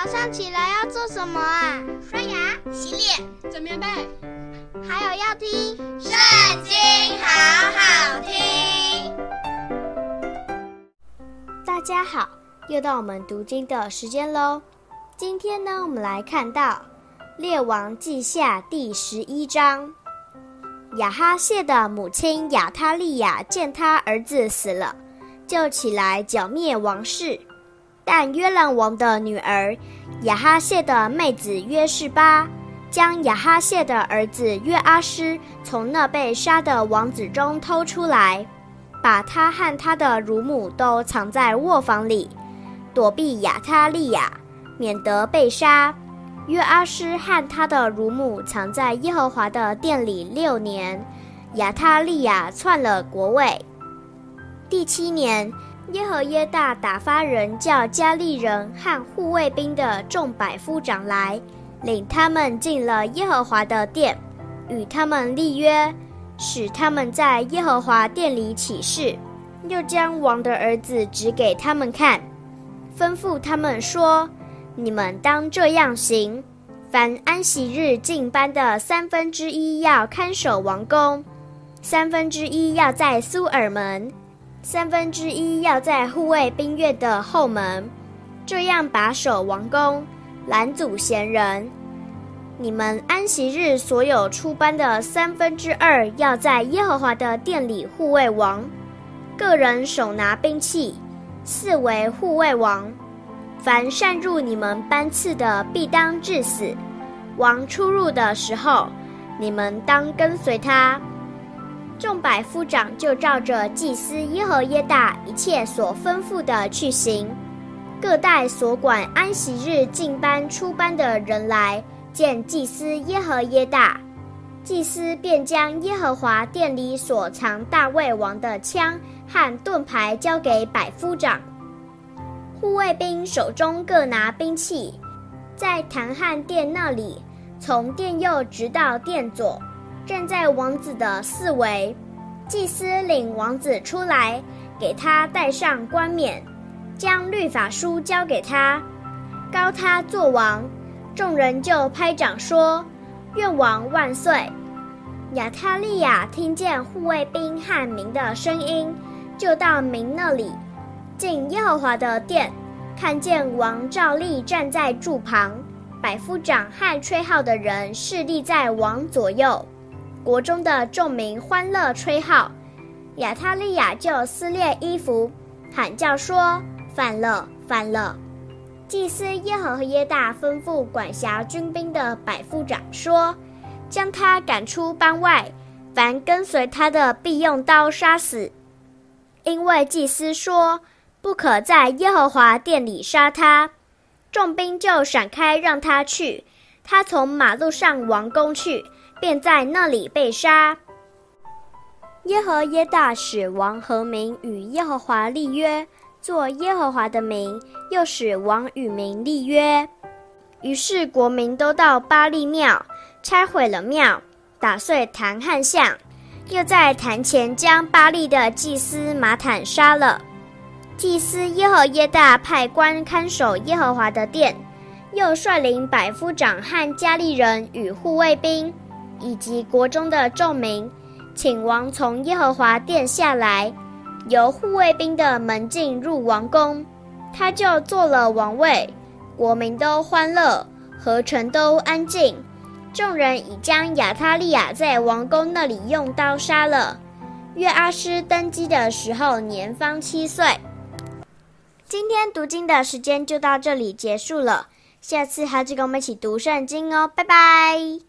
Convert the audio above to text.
早上起来要做什么啊？刷牙、洗脸、整棉被，还有要听《圣经》，好好听。大家好，又到我们读经的时间喽。今天呢，我们来看到《列王记下》第十一章。亚哈谢的母亲亚他利雅见他儿子死了，就起来剿灭王室。但约兰王的女儿亚哈谢的妹子约示巴，将亚哈谢的儿子约阿施从那被杀的王子中偷出来，把他和他的乳母都藏在卧房里，躲避亚他利亚，免得被杀。约阿施和他的乳母藏在耶和华的殿里六年，亚他利亚篡了国位。第七年。耶和耶大打发人叫加利人和护卫兵的众百夫长来，领他们进了耶和华的殿，与他们立约，使他们在耶和华殿里起誓，又将王的儿子指给他们看，吩咐他们说：“你们当这样行：凡安息日进班的三分之一要看守王宫，三分之一要在苏尔门。”三分之一要在护卫兵院的后门，这样把守王宫，拦阻闲人。你们安息日所有出班的三分之二要在耶和华的殿里护卫王，个人手拿兵器，四围护卫王。凡擅入你们班次的，必当致死。王出入的时候，你们当跟随他。众百夫长就照着祭司耶和耶大一切所吩咐的去行，各带所管安息日进班出班的人来见祭司耶和耶大，祭司便将耶和华殿里所藏大卫王的枪和盾牌交给百夫长，护卫兵手中各拿兵器，在坛和殿那里，从殿右直到殿左。站在王子的四围，祭司领王子出来，给他戴上冠冕，将律法书交给他，膏他做王。众人就拍掌说：“愿王万岁！”亚他利亚听见护卫兵和民的声音，就到民那里，进耶和华的殿，看见王照例站在柱旁，百夫长和吹号的人侍立在王左右。国中的众民欢乐吹号，亚他利亚就撕裂衣服，喊叫说：“反了，反了！”祭司耶和和耶大吩咐管辖军兵的百夫长说：“将他赶出班外，凡跟随他的必用刀杀死。”因为祭司说：“不可在耶和华殿里杀他。”众兵就闪开，让他去。他从马路上王宫去。便在那里被杀。耶和耶大使王和民与耶和华立约，做耶和华的名，又使王与民立约。于是国民都到巴力庙，拆毁了庙，打碎坛和像，又在坛前将巴力的祭司玛坦杀了。祭司耶和耶大派官看守耶和华的殿，又率领百夫长和加利人与护卫兵。以及国中的众民，请王从耶和华殿下来，由护卫兵的门进入王宫，他就坐了王位。国民都欢乐，何城都安静。众人已将亚他利亚在王宫那里用刀杀了。约阿施登基的时候年方七岁。今天读经的时间就到这里结束了，下次还是跟我们一起读圣经哦，拜拜。